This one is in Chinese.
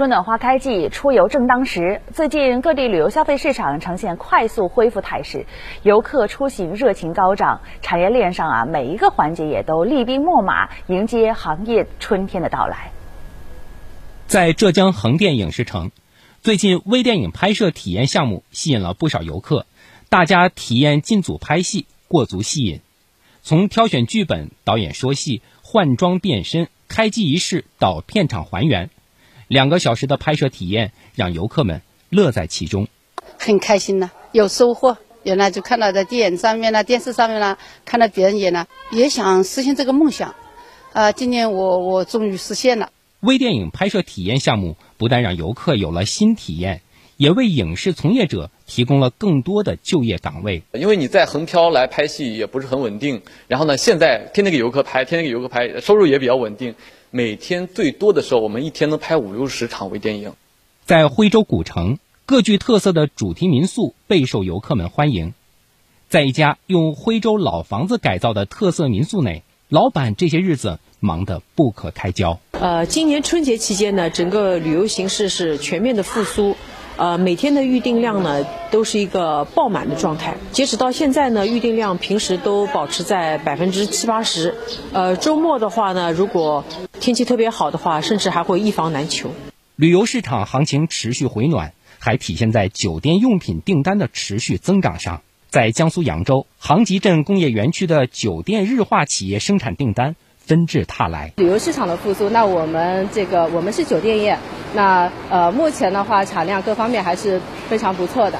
春暖花开季，出游正当时。最近各地旅游消费市场呈现快速恢复态势，游客出行热情高涨，产业链上啊每一个环节也都厉兵秣马，迎接行业春天的到来。在浙江横店影视城，最近微电影拍摄体验项目吸引了不少游客，大家体验进组拍戏，过足戏瘾。从挑选剧本、导演说戏、换装变身、开机仪式到片场还原。两个小时的拍摄体验让游客们乐在其中，很开心呢，有收获。原来就看到在电影上面啦、电视上面啦，看到别人演了，也想实现这个梦想。啊，今年我我终于实现了。微电影拍摄体验项目不但让游客有了新体验，也为影视从业者提供了更多的就业岗位。因为你在横漂来拍戏也不是很稳定，然后呢，现在天天给游客拍，天天给游客拍，收入也比较稳定。每天最多的时候，我们一天能拍五六十场微电影。在徽州古城，各具特色的主题民宿备受游客们欢迎。在一家用徽州老房子改造的特色民宿内，老板这些日子忙得不可开交。呃，今年春节期间呢，整个旅游形势是全面的复苏。呃，每天的预订量呢都是一个爆满的状态。截止到现在呢，预订量平时都保持在百分之七八十。呃，周末的话呢，如果天气特别好的话，甚至还会一房难求。旅游市场行情持续回暖，还体现在酒店用品订单的持续增长上。在江苏扬州杭集镇工业园区的酒店日化企业生产订单纷至沓来。旅游市场的复苏，那我们这个我们是酒店业。那呃，目前的话，产量各方面还是非常不错的。